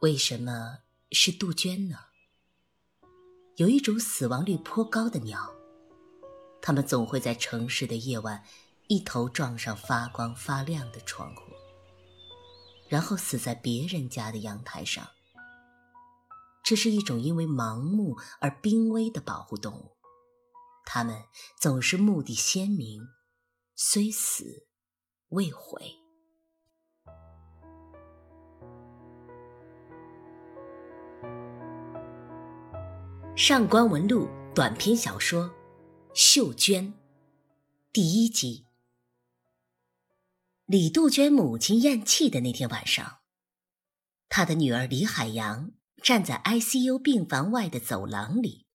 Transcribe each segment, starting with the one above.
为什么是杜鹃呢？有一种死亡率颇高的鸟，它们总会在城市的夜晚一头撞上发光发亮的窗户，然后死在别人家的阳台上。这是一种因为盲目而濒危的保护动物，它们总是目的鲜明，虽死未悔。上官文露短篇小说《秀娟》第一集。李杜鹃母亲咽气的那天晚上，她的女儿李海洋站在 ICU 病房外的走廊里。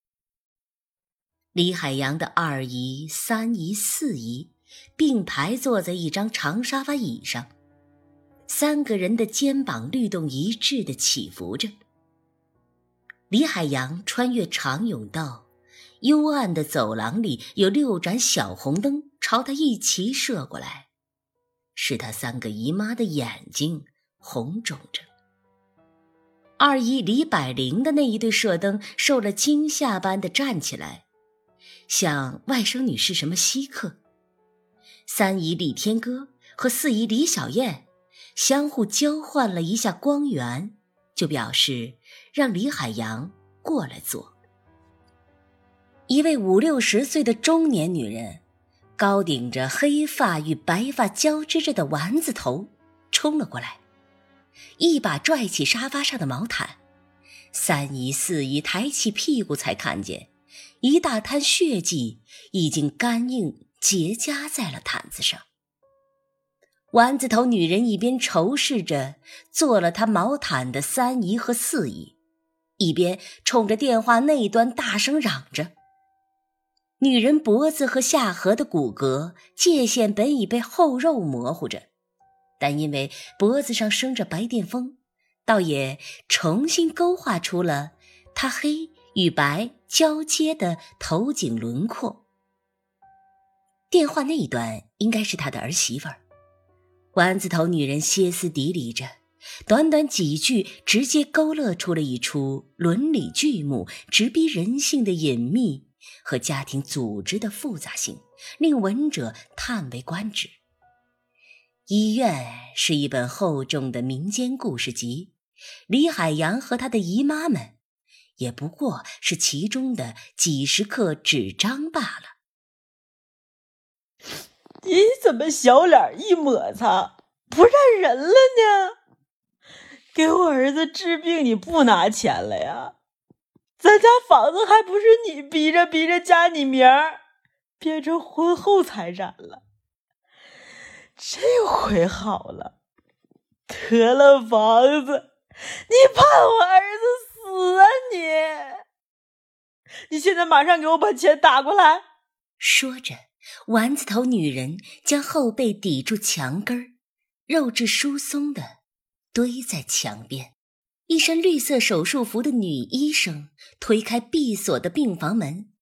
李海洋的二姨、三姨、四姨并排坐在一张长沙发椅上，三个人的肩膀律动一致的起伏着。李海洋穿越长甬道，幽暗的走廊里有六盏小红灯朝他一齐射过来，使他三个姨妈的眼睛红肿着。二姨李百灵的那一对射灯受了惊吓般的站起来，像外甥女是什么稀客。三姨李天歌和四姨李小燕相互交换了一下光源，就表示。让李海洋过来坐。一位五六十岁的中年女人，高顶着黑发与白发交织着的丸子头，冲了过来，一把拽起沙发上的毛毯。三姨四姨抬起屁股，才看见一大滩血迹已经干硬结痂在了毯子上。丸子头女人一边仇视着做了她毛毯的三姨和四姨。一边冲着电话那端大声嚷着：“女人脖子和下颌的骨骼界限本已被厚肉模糊着，但因为脖子上生着白癜风，倒也重新勾画出了她黑与白交接的头颈轮廓。”电话那一端应该是他的儿媳妇儿，丸子头女人歇斯底里着。短短几句，直接勾勒出了一出伦理剧目，直逼人性的隐秘和家庭组织的复杂性，令闻者叹为观止。医院是一本厚重的民间故事集，李海洋和他的姨妈们，也不过是其中的几十克纸张罢了。你怎么小脸一抹擦，不认人了呢？给我儿子治病，你不拿钱了呀？咱家房子还不是你逼着逼着加你名儿，变成婚后财产了。这回好了，得了房子，你盼我儿子死啊你！你现在马上给我把钱打过来。说着，丸子头女人将后背抵住墙根儿，肉质疏松的。堆在墙边，一身绿色手术服的女医生推开闭锁的病房门，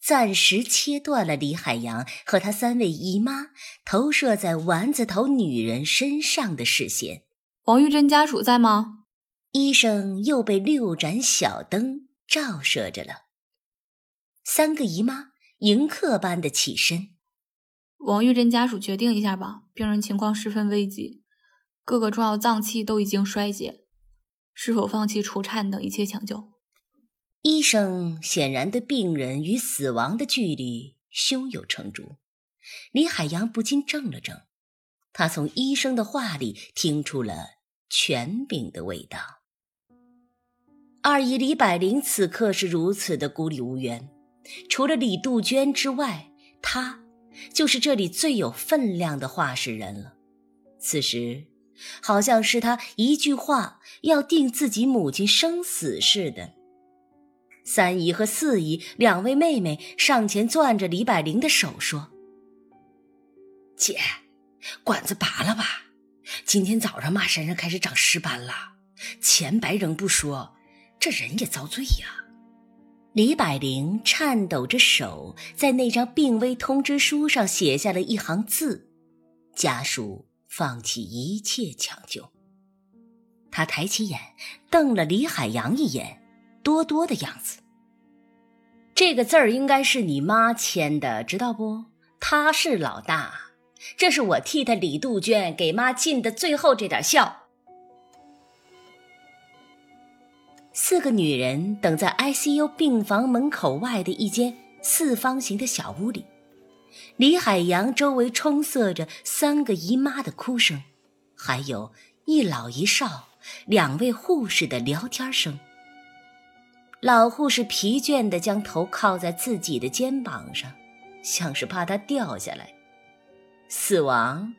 暂时切断了李海洋和他三位姨妈投射在丸子头女人身上的视线。王玉珍家属在吗？医生又被六盏小灯照射着了。三个姨妈迎客般的起身。王玉珍家属决定一下吧，病人情况十分危急。各个重要脏器都已经衰竭，是否放弃除颤等一切抢救？医生显然对病人与死亡的距离胸有成竹。李海洋不禁怔了怔，他从医生的话里听出了权柄的味道。二姨李百灵此刻是如此的孤立无援，除了李杜鹃之外，她就是这里最有分量的话事人了。此时。好像是他一句话要定自己母亲生死似的。三姨和四姨两位妹妹上前攥着李百灵的手说：“姐，管子拔了吧。今天早上妈身上开始长尸斑了，钱白扔不说，这人也遭罪呀。”李百灵颤抖着手在那张病危通知书上写下了一行字：“家属。”放弃一切抢救。他抬起眼，瞪了李海洋一眼，多多的样子。这个字儿应该是你妈签的，知道不？他是老大，这是我替他李杜鹃给妈尽的最后这点孝。四个女人等在 ICU 病房门口外的一间四方形的小屋里，李海洋周围充塞着三个姨妈的哭声，还有一老一少两位护士的聊天声。老护士疲倦地将头靠在自己的肩膀上，像是怕他掉下来。死亡，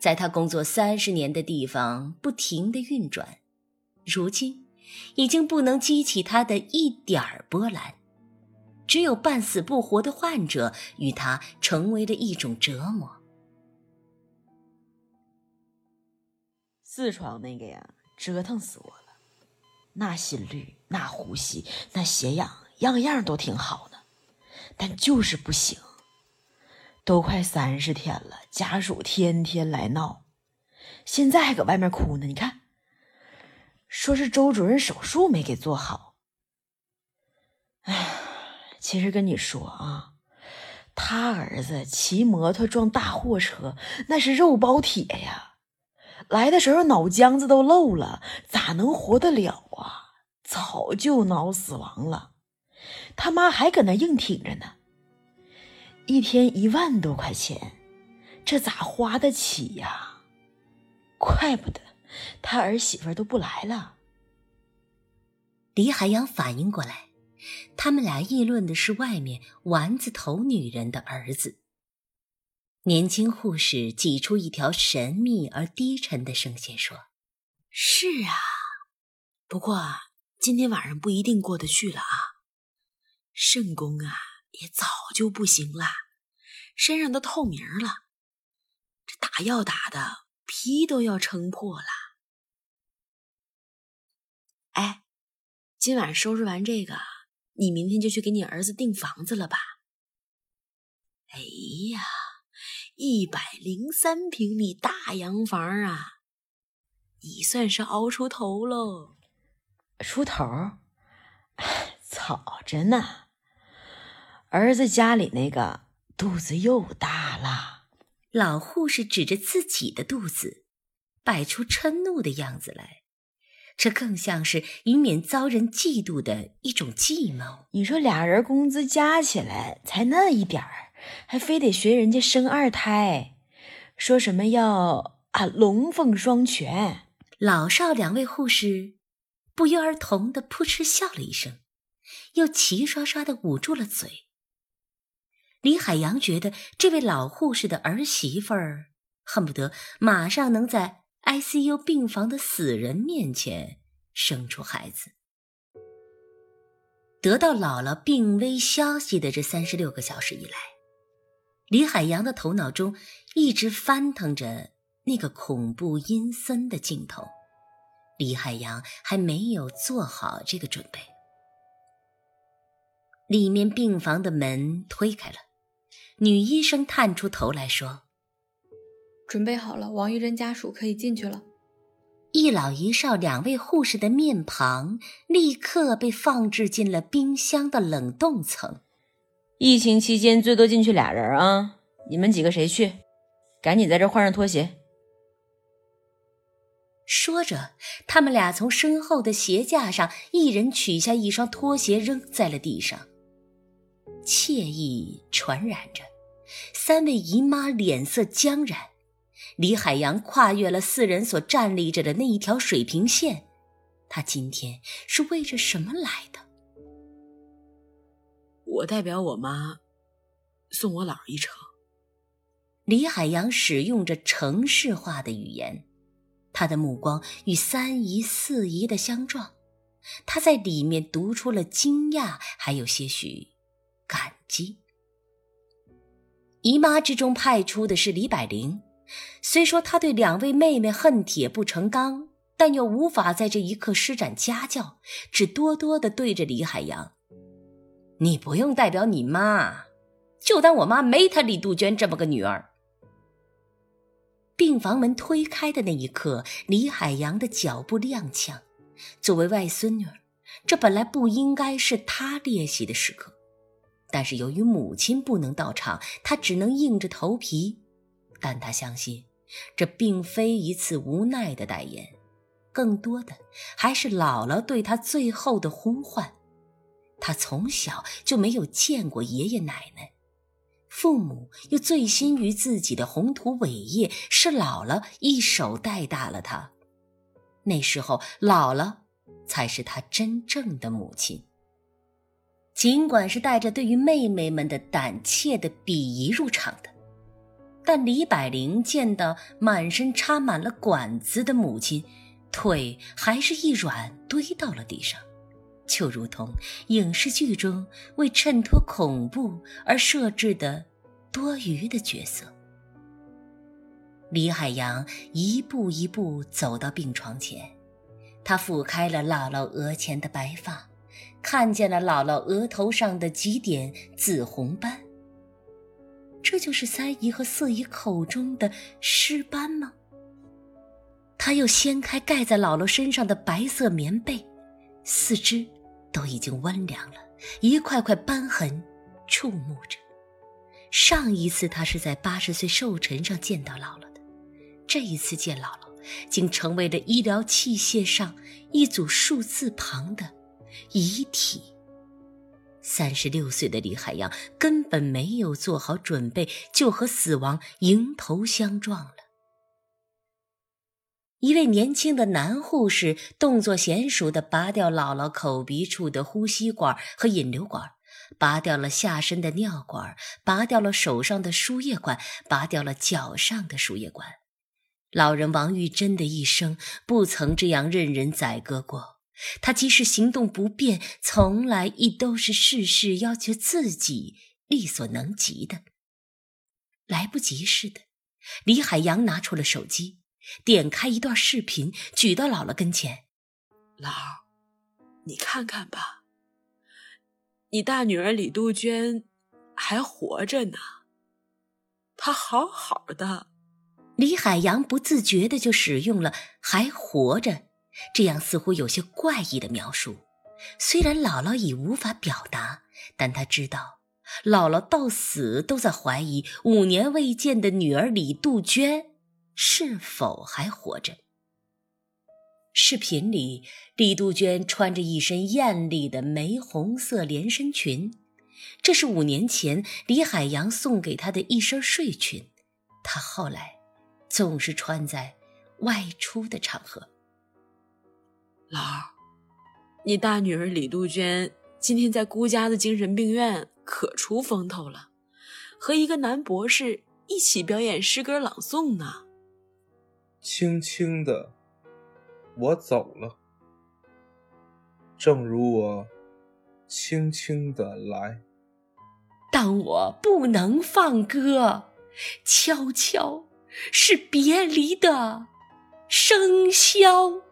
在他工作三十年的地方不停地运转，如今。已经不能激起他的一点儿波澜，只有半死不活的患者与他成为了一种折磨。四床那个呀，折腾死我了，那心率、那呼吸、那血氧，样样都挺好的，但就是不行。都快三十天了，家属天天来闹，现在还搁外面哭呢，你看。说是周主任手术没给做好。哎呀，其实跟你说啊，他儿子骑摩托撞大货车，那是肉包铁呀！来的时候脑浆子都漏了，咋能活得了啊？早就脑死亡了。他妈还搁那硬挺着呢。一天一万多块钱，这咋花得起呀？怪不得。他儿媳妇都不来了。李海洋反应过来，他们俩议论的是外面丸子头女人的儿子。年轻护士挤出一条神秘而低沉的声线说：“是啊，不过今天晚上不一定过得去了啊。肾功啊也早就不行了，身上都透明了，这打药打的皮都要撑破了。”哎，今晚收拾完这个，你明天就去给你儿子订房子了吧？哎呀，一百零三平米大洋房啊，你算是熬出头喽！出头？早着呢。儿子家里那个肚子又大了。老护士指着自己的肚子，摆出嗔怒的样子来。这更像是以免遭人嫉妒的一种计谋。你说俩人工资加起来才那一点儿，还非得学人家生二胎，说什么要啊龙凤双全？老少两位护士不约而同的扑哧笑了一声，又齐刷刷的捂住了嘴。李海洋觉得这位老护士的儿媳妇儿恨不得马上能在。ICU 病房的死人面前生出孩子，得到姥姥病危消息的这三十六个小时以来，李海洋的头脑中一直翻腾着那个恐怖阴森的镜头。李海洋还没有做好这个准备。里面病房的门推开了，女医生探出头来说。准备好了，王玉珍家属可以进去了。一老一少两位护士的面庞立刻被放置进了冰箱的冷冻层。疫情期间最多进去俩人啊，你们几个谁去？赶紧在这换上拖鞋。说着，他们俩从身后的鞋架上一人取下一双拖鞋扔在了地上，惬意传染着。三位姨妈脸色僵然。李海洋跨越了四人所站立着的那一条水平线，他今天是为着什么来的？我代表我妈，送我姥一程。李海洋使用着城市化的语言，他的目光与三姨四姨的相撞，他在里面读出了惊讶，还有些许感激。姨妈之中派出的是李百灵。虽说他对两位妹妹恨铁不成钢，但又无法在这一刻施展家教，只多多的对着李海洋：“你不用代表你妈，就当我妈没她李杜鹃这么个女儿。”病房门推开的那一刻，李海洋的脚步踉跄。作为外孙女，这本来不应该是她练习的时刻，但是由于母亲不能到场，他只能硬着头皮。但他相信，这并非一次无奈的代言，更多的还是姥姥对他最后的呼唤。他从小就没有见过爷爷奶奶。父母又醉心于自己的宏图伟业，是姥姥一手带大了他。那时候，姥姥才是他真正的母亲。尽管是带着对于妹妹们的胆怯的鄙夷入场的，但李百灵见到满身插满了管子的母亲，腿还是一软，堆到了地上。就如同影视剧中为衬托恐怖而设置的多余的角色。李海洋一步一步走到病床前，他抚开了姥姥额前的白发，看见了姥姥额头上的几点紫红斑。这就是三姨和四姨口中的尸斑吗？他又掀开盖在姥姥身上的白色棉被。四肢都已经温凉了，一块块斑痕触目着。上一次他是在八十岁寿辰上见到姥姥的，这一次见姥姥，竟成为了医疗器械上一组数字旁的遗体。三十六岁的李海洋根本没有做好准备，就和死亡迎头相撞了。一位年轻的男护士动作娴熟地拔掉姥姥口鼻处的呼吸管和引流管，拔掉了下身的尿管，拔掉了手上的输液管，拔掉了脚上的输液管。老人王玉珍的一生不曾这样任人宰割过。他即使行动不便，从来亦都是事事要求自己力所能及的。来不及似的，李海洋拿出了手机。点开一段视频，举到姥姥跟前。姥，你看看吧，你大女儿李杜鹃还活着呢，她好好的。李海洋不自觉的就使用了“还活着”这样似乎有些怪异的描述。虽然姥姥已无法表达，但她知道，姥姥到死都在怀疑五年未见的女儿李杜鹃。是否还活着？视频里，李杜鹃穿着一身艳丽的玫红色连身裙，这是五年前李海洋送给她的一身睡裙，她后来总是穿在外出的场合。老儿，你大女儿李杜鹃今天在姑家的精神病院可出风头了，和一个男博士一起表演诗歌朗诵呢。轻轻的，我走了，正如我轻轻的来。但我不能放歌，悄悄是别离的笙箫。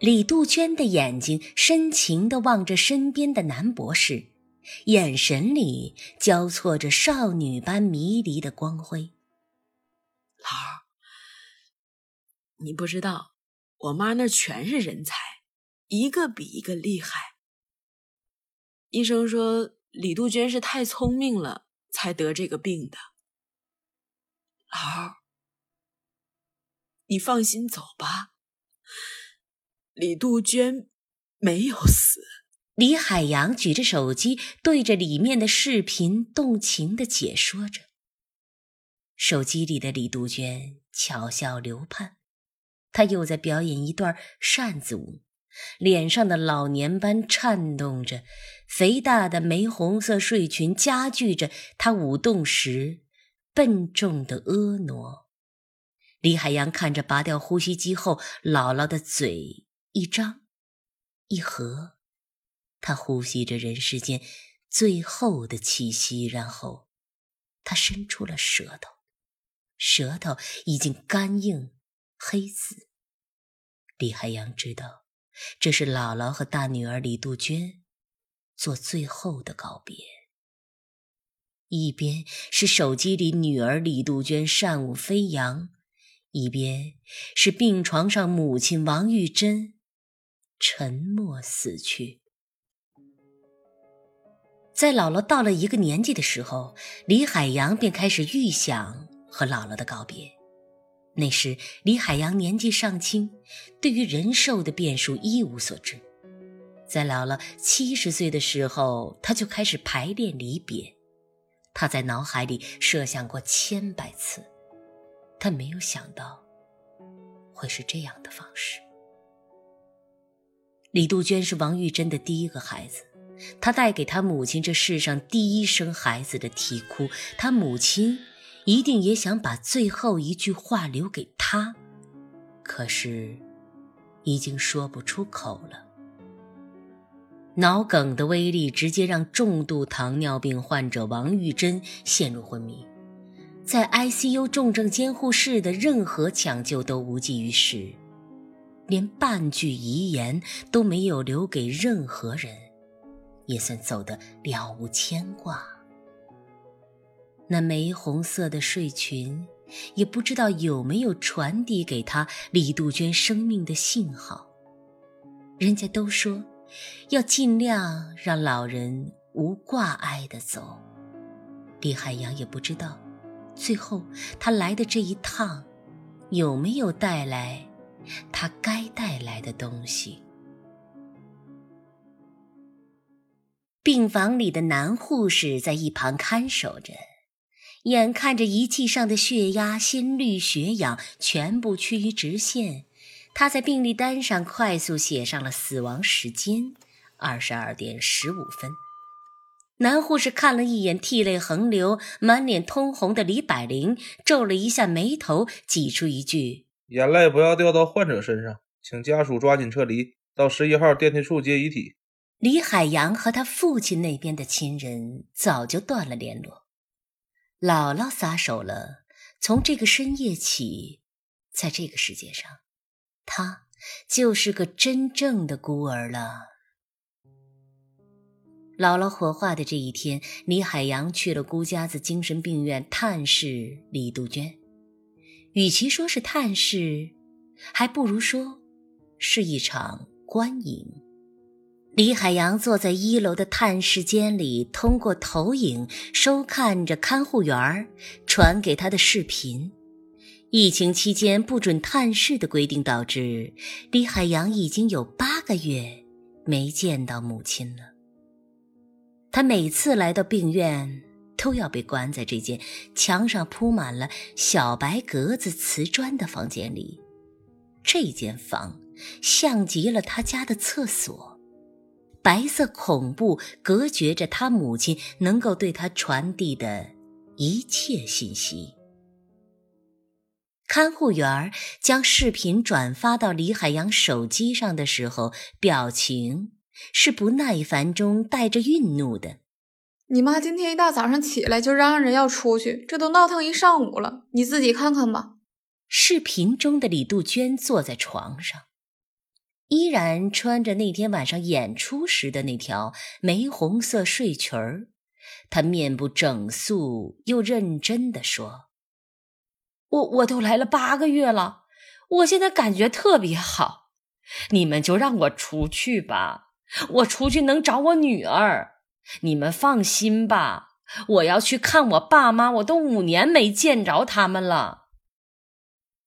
李杜鹃的眼睛深情地望着身边的男博士，眼神里交错着少女般迷离的光辉。老儿。你不知道，我妈那全是人才，一个比一个厉害。医生说李杜鹃是太聪明了，才得这个病的。老儿，你放心走吧，李杜鹃没有死。李海洋举着手机，对着里面的视频动情的解说着。手机里的李杜鹃巧笑流盼。她又在表演一段扇子舞，脸上的老年斑颤动着，肥大的玫红色睡裙加剧着她舞动时笨重的婀娜。李海洋看着拔掉呼吸机后姥姥的嘴一张一合，他呼吸着人世间最后的气息，然后他伸出了舌头，舌头已经干硬。黑子，李海洋知道，这是姥姥和大女儿李杜鹃做最后的告别。一边是手机里女儿李杜鹃善舞飞扬，一边是病床上母亲王玉珍沉默死去。在姥姥到了一个年纪的时候，李海洋便开始预想和姥姥的告别。那时，李海洋年纪尚轻，对于人寿的变数一无所知。在姥姥七十岁的时候，他就开始排练离别。他在脑海里设想过千百次，他没有想到会是这样的方式。李杜鹃是王玉珍的第一个孩子。他带给他母亲这世上第一生孩子的啼哭，他母亲一定也想把最后一句话留给他，可是已经说不出口了。脑梗的威力直接让重度糖尿病患者王玉珍陷入昏迷，在 ICU 重症监护室的任何抢救都无济于事，连半句遗言都没有留给任何人。也算走得了无牵挂。那玫红色的睡裙，也不知道有没有传递给他李杜鹃生命的信号。人家都说，要尽量让老人无挂碍的走。李海洋也不知道，最后他来的这一趟，有没有带来他该带来的东西。病房里的男护士在一旁看守着，眼看着仪器上的血压、心率、血氧全部趋于直线，他在病历单上快速写上了死亡时间：二十二点十五分。男护士看了一眼涕泪横流、满脸通红的李百灵，皱了一下眉头，挤出一句：“眼泪不要掉到患者身上，请家属抓紧撤离，到十一号电梯处接遗体。”李海洋和他父亲那边的亲人早就断了联络，姥姥撒手了。从这个深夜起，在这个世界上，他就是个真正的孤儿了。姥姥火化的这一天，李海洋去了姑家子精神病院探视李杜鹃。与其说是探视，还不如说是一场观影。李海洋坐在一楼的探视间里，通过投影收看着看护员传给他的视频。疫情期间不准探视的规定导致李海洋已经有八个月没见到母亲了。他每次来到病院，都要被关在这间墙上铺满了小白格子瓷砖的房间里。这间房像极了他家的厕所。白色恐怖隔绝着他母亲能够对他传递的一切信息。看护员将视频转发到李海洋手机上的时候，表情是不耐烦中带着愠怒的。你妈今天一大早上起来就嚷嚷着要出去，这都闹腾一上午了，你自己看看吧。视频中的李杜鹃坐在床上。依然穿着那天晚上演出时的那条玫红色睡裙儿，他面部整肃又认真地说：“我我都来了八个月了，我现在感觉特别好，你们就让我出去吧，我出去能找我女儿，你们放心吧，我要去看我爸妈，我都五年没见着他们了。”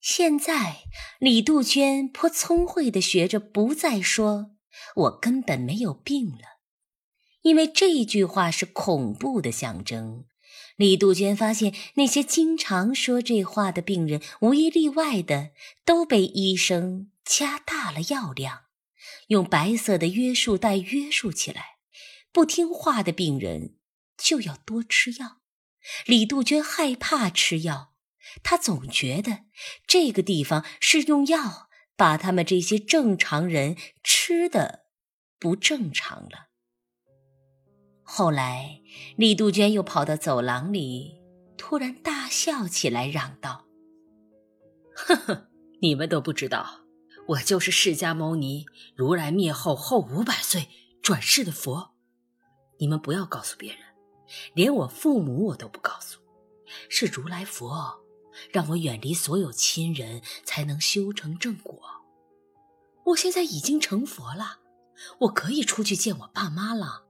现在，李杜鹃颇聪慧的学着不再说“我根本没有病了”，因为这句话是恐怖的象征。李杜鹃发现，那些经常说这话的病人，无一例外的都被医生加大了药量，用白色的约束带约束起来。不听话的病人就要多吃药。李杜鹃害怕吃药。她总觉得这个地方是用药把他们这些正常人吃的不正常了。后来，李杜鹃又跑到走廊里，突然大笑起来，嚷道：“呵呵，你们都不知道，我就是释迦牟尼，如来灭后后五百岁转世的佛。你们不要告诉别人，连我父母我都不告诉，是如来佛。”让我远离所有亲人，才能修成正果。我现在已经成佛了，我可以出去见我爸妈了。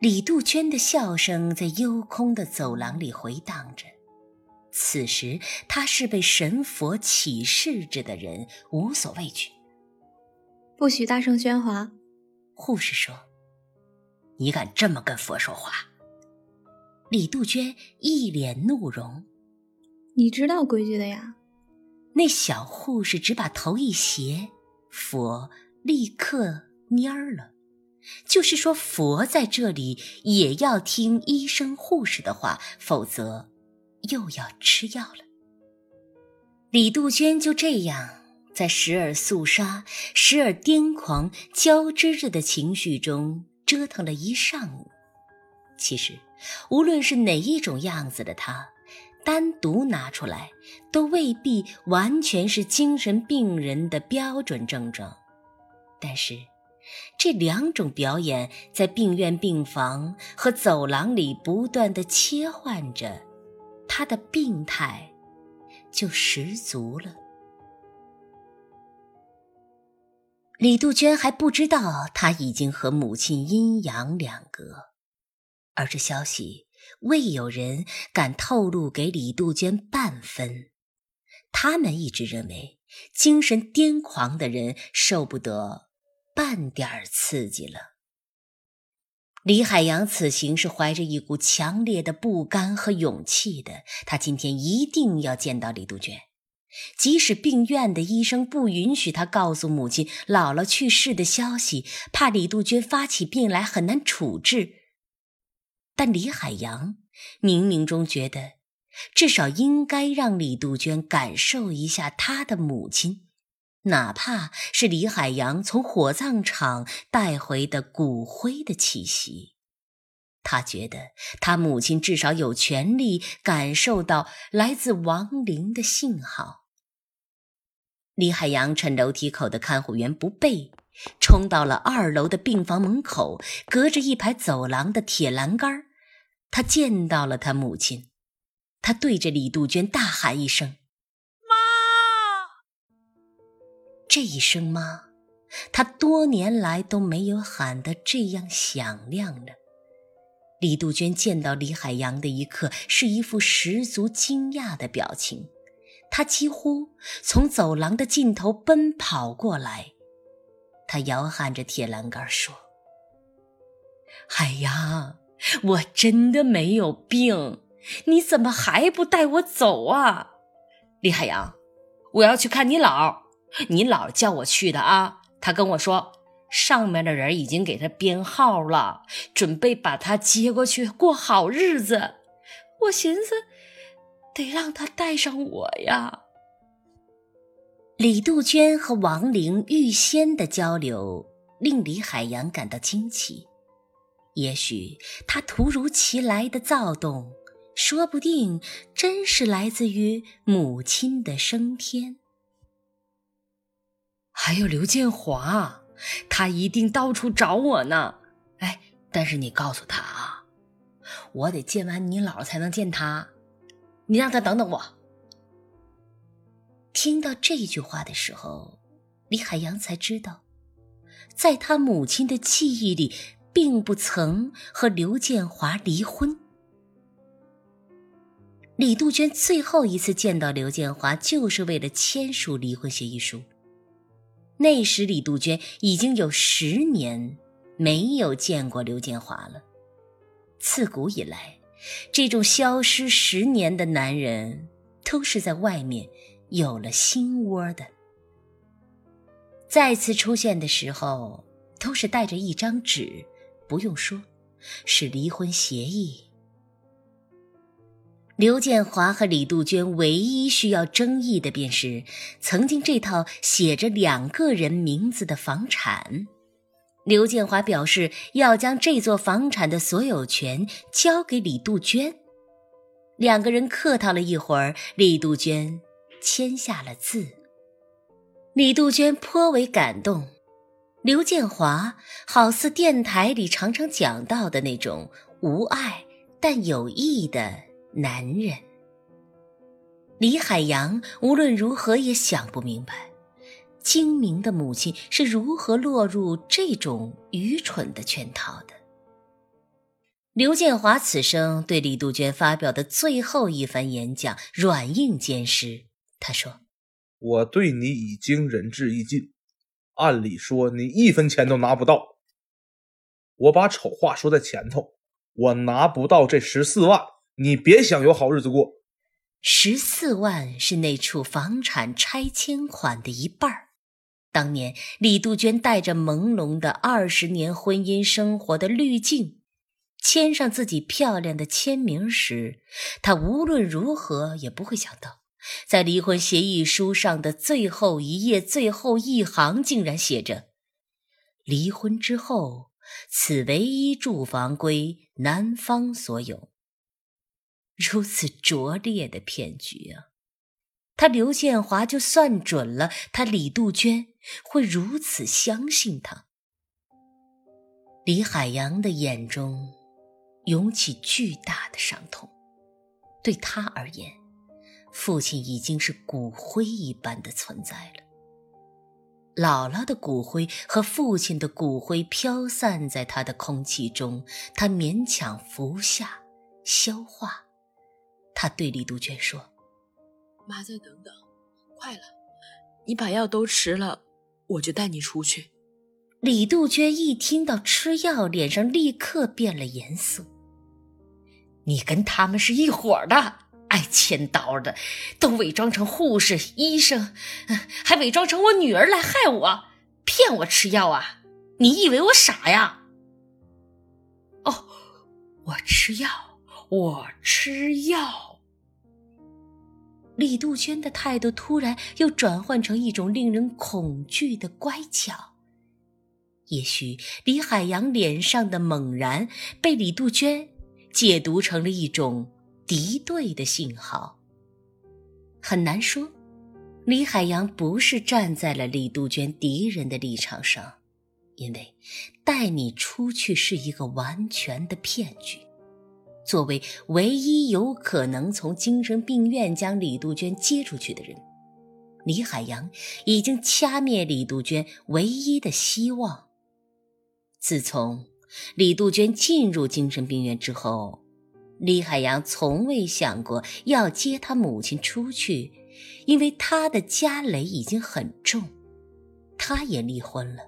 李杜鹃的笑声在幽空的走廊里回荡着。此时，她是被神佛启示着的人，无所畏惧。不许大声喧哗，护士说：“你敢这么跟佛说话？”李杜鹃一脸怒容。你知道规矩的呀。那小护士只把头一斜，佛立刻蔫儿了。就是说，佛在这里也要听医生护士的话，否则又要吃药了。李杜鹃就这样在时而肃杀、时而癫狂交织着的情绪中折腾了一上午。其实，无论是哪一种样子的他，单独拿出来，都未必完全是精神病人的标准症状。但是，这两种表演在病院病房和走廊里不断的切换着，他的病态就十足了。李杜鹃还不知道他已经和母亲阴阳两隔，而这消息未有人敢透露给李杜鹃半分。他们一直认为，精神癫狂的人受不得。半点刺激了。李海洋此行是怀着一股强烈的不甘和勇气的。他今天一定要见到李杜鹃，即使病院的医生不允许他告诉母亲姥姥去世的消息，怕李杜鹃发起病来很难处置。但李海洋冥冥中觉得，至少应该让李杜鹃感受一下他的母亲。哪怕是李海洋从火葬场带回的骨灰的气息，他觉得他母亲至少有权利感受到来自亡灵的信号。李海洋趁楼梯口的看护员不备，冲到了二楼的病房门口，隔着一排走廊的铁栏杆，他见到了他母亲。他对着李杜鹃大喊一声。妈这一声妈，他多年来都没有喊得这样响亮了。李杜鹃见到李海洋的一刻，是一副十足惊讶的表情。他几乎从走廊的尽头奔跑过来，他摇撼着铁栏杆说：“海洋，我真的没有病，你怎么还不带我走啊？李海洋，我要去看你姥。”你姥叫我去的啊，他跟我说，上面的人已经给他编号了，准备把他接过去过好日子。我寻思，得让他带上我呀。李杜鹃和王玲预先的交流令李海洋感到惊奇，也许他突如其来的躁动，说不定真是来自于母亲的升天。还有刘建华，他一定到处找我呢。哎，但是你告诉他啊，我得见完你姥才能见他，你让他等等我。听到这句话的时候，李海洋才知道，在他母亲的记忆里，并不曾和刘建华离婚。李杜鹃最后一次见到刘建华，就是为了签署离婚协议书。那时，李杜鹃已经有十年没有见过刘建华了。自古以来，这种消失十年的男人，都是在外面有了心窝的。再次出现的时候，都是带着一张纸，不用说，是离婚协议。刘建华和李杜鹃唯一需要争议的，便是曾经这套写着两个人名字的房产。刘建华表示要将这座房产的所有权交给李杜鹃。两个人客套了一会儿，李杜鹃签下了字。李杜鹃颇为感动。刘建华好似电台里常常讲到的那种无爱但有义的。男人，李海洋无论如何也想不明白，精明的母亲是如何落入这种愚蠢的圈套的。刘建华此生对李杜鹃发表的最后一番演讲软硬兼施。他说：“我对你已经仁至义尽，按理说你一分钱都拿不到。我把丑话说在前头，我拿不到这十四万，你别想有好日子过。十四万是那处房产拆迁款的一半儿。当年李杜鹃带着朦胧的二十年婚姻生活的滤镜。”签上自己漂亮的签名时，他无论如何也不会想到，在离婚协议书上的最后一页最后一行竟然写着：“离婚之后，此唯一住房归男方所有。”如此拙劣的骗局啊！他刘建华就算准了，他李杜鹃会如此相信他。李海洋的眼中。涌起巨大的伤痛，对他而言，父亲已经是骨灰一般的存在了。姥姥的骨灰和父亲的骨灰飘散在他的空气中，他勉强服下消化。他对李杜鹃说：“妈，再等等，快了，你把药都吃了，我就带你出去。”李杜鹃一听到吃药，脸上立刻变了颜色。你跟他们是一伙的，爱千刀的，都伪装成护士、医生，还伪装成我女儿来害我，骗我吃药啊！你以为我傻呀？哦，我吃药，我吃药。李杜鹃的态度突然又转换成一种令人恐惧的乖巧。也许李海洋脸上的猛然被李杜鹃。解读成了一种敌对的信号。很难说，李海洋不是站在了李杜鹃敌人的立场上，因为带你出去是一个完全的骗局。作为唯一有可能从精神病院将李杜鹃接出去的人，李海洋已经掐灭李杜鹃唯一的希望。自从。李杜鹃进入精神病院之后，李海洋从未想过要接他母亲出去，因为他的家累已经很重，他也离婚了，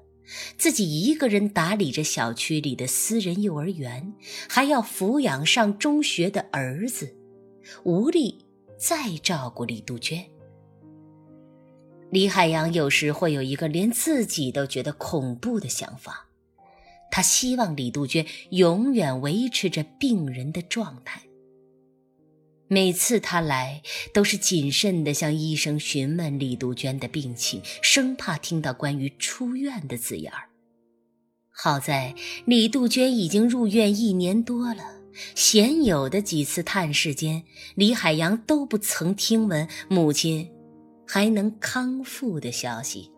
自己一个人打理着小区里的私人幼儿园，还要抚养上中学的儿子，无力再照顾李杜鹃。李海洋有时会有一个连自己都觉得恐怖的想法。他希望李杜鹃永远维持着病人的状态。每次他来，都是谨慎地向医生询问李杜鹃的病情，生怕听到关于出院的字眼儿。好在李杜鹃已经入院一年多了，鲜有的几次探视间，李海洋都不曾听闻母亲还能康复的消息。